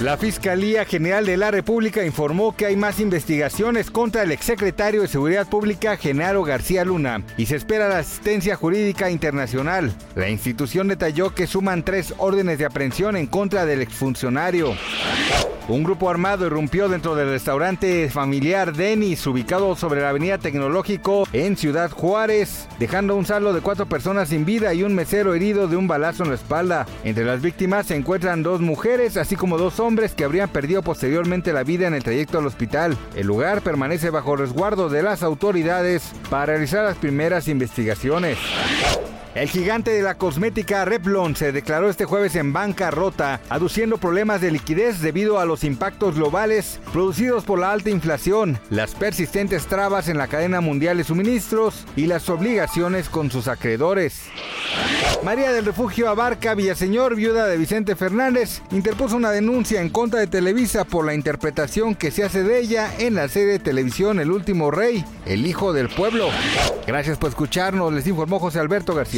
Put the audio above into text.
La Fiscalía General de la República informó que hay más investigaciones contra el exsecretario de Seguridad Pública, Genaro García Luna, y se espera la asistencia jurídica internacional. La institución detalló que suman tres órdenes de aprehensión en contra del exfuncionario. Un grupo armado irrumpió dentro del restaurante familiar Denis, ubicado sobre la avenida Tecnológico en Ciudad Juárez, dejando un saldo de cuatro personas sin vida y un mesero herido de un balazo en la espalda. Entre las víctimas se encuentran dos mujeres, así como dos hombres que habrían perdido posteriormente la vida en el trayecto al hospital. El lugar permanece bajo resguardo de las autoridades para realizar las primeras investigaciones. El gigante de la cosmética Revlon se declaró este jueves en bancarrota, aduciendo problemas de liquidez debido a los impactos globales producidos por la alta inflación, las persistentes trabas en la cadena mundial de suministros y las obligaciones con sus acreedores. María del Refugio Abarca Villaseñor, viuda de Vicente Fernández, interpuso una denuncia en contra de Televisa por la interpretación que se hace de ella en la serie de televisión El último rey, el hijo del pueblo. Gracias por escucharnos, les informó José Alberto García.